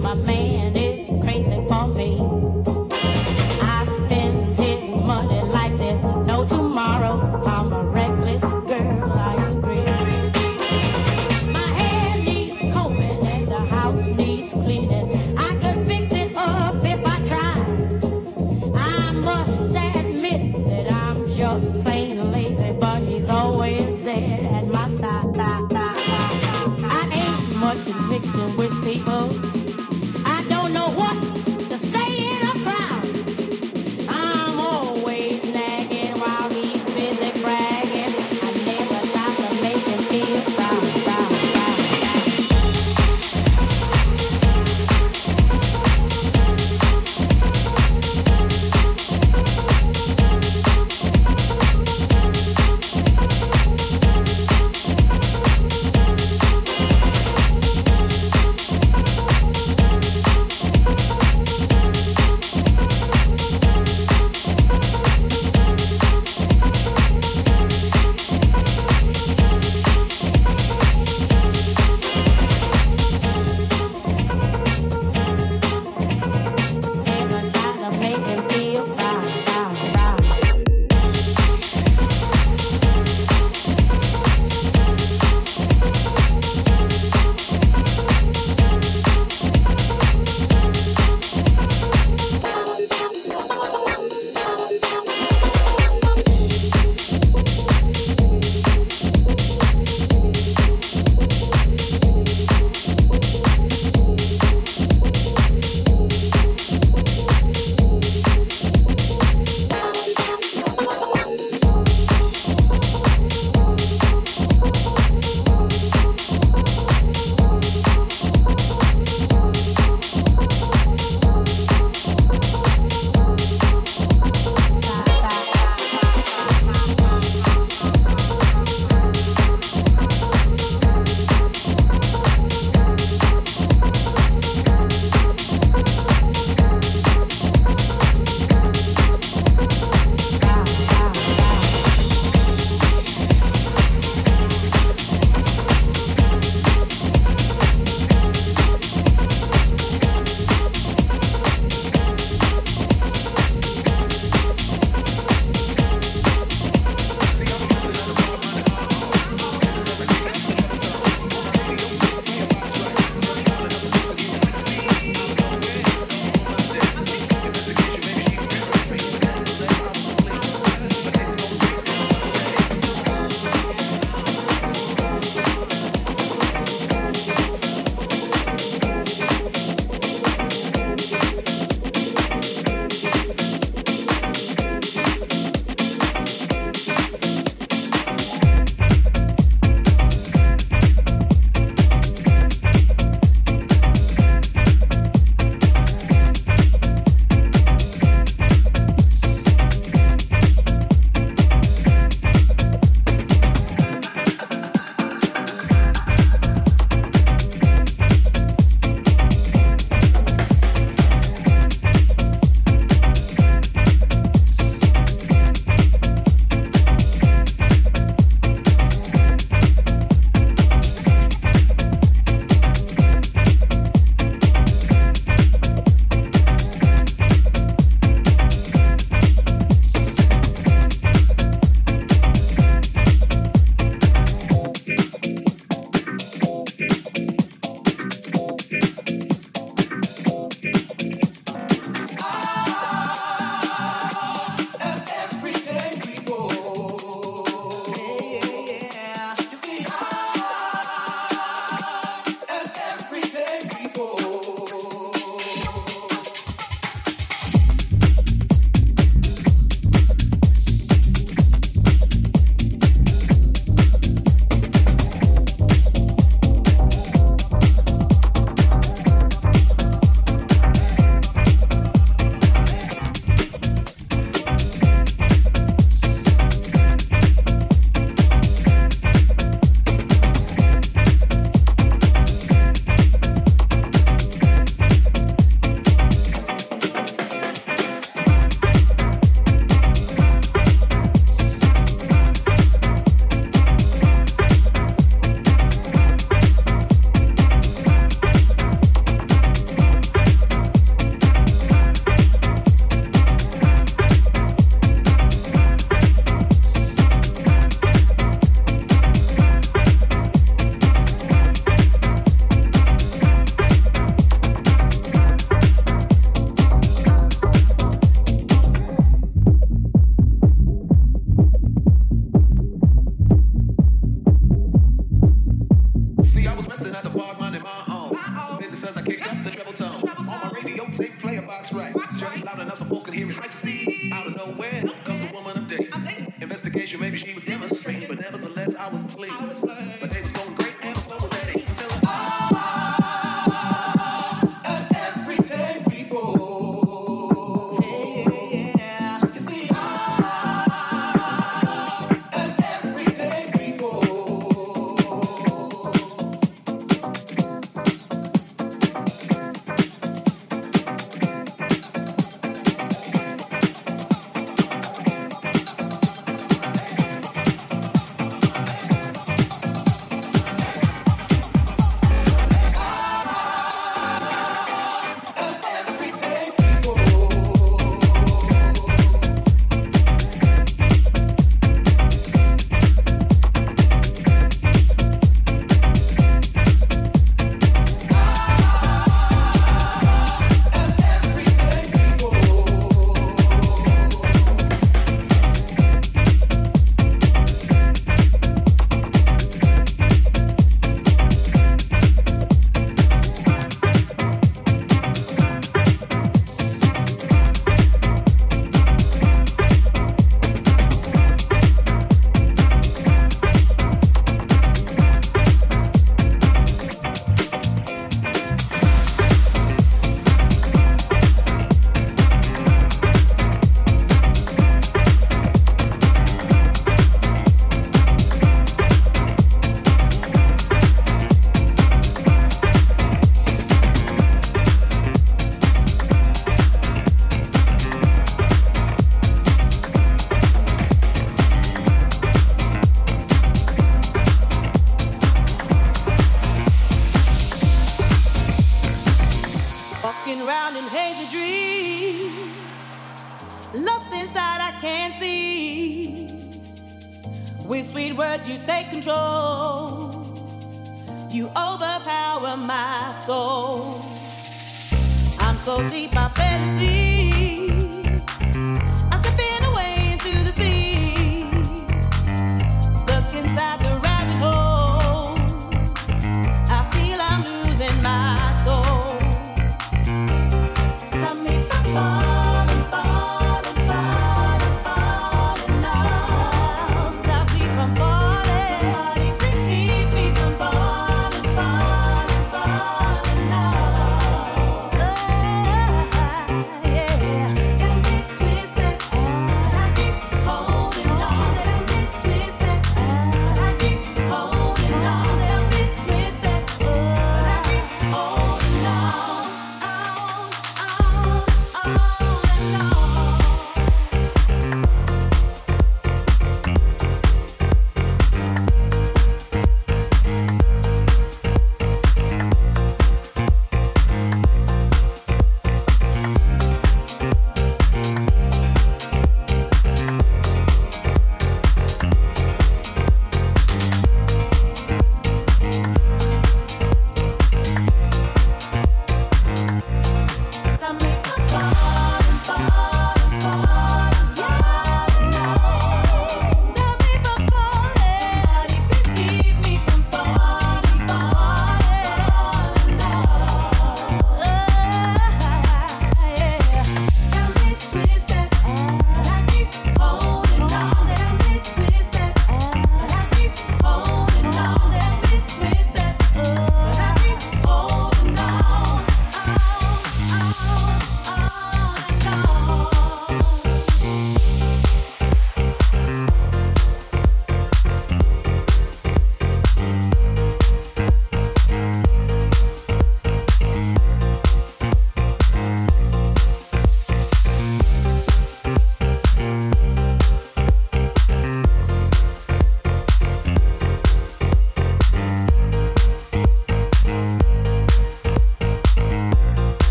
my man.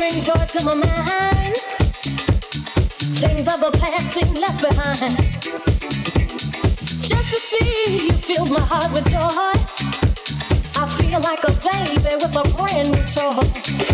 bring joy to my mind. Things of the past seem left behind. Just to see you fills my heart with joy. I feel like a baby with a brand new toy.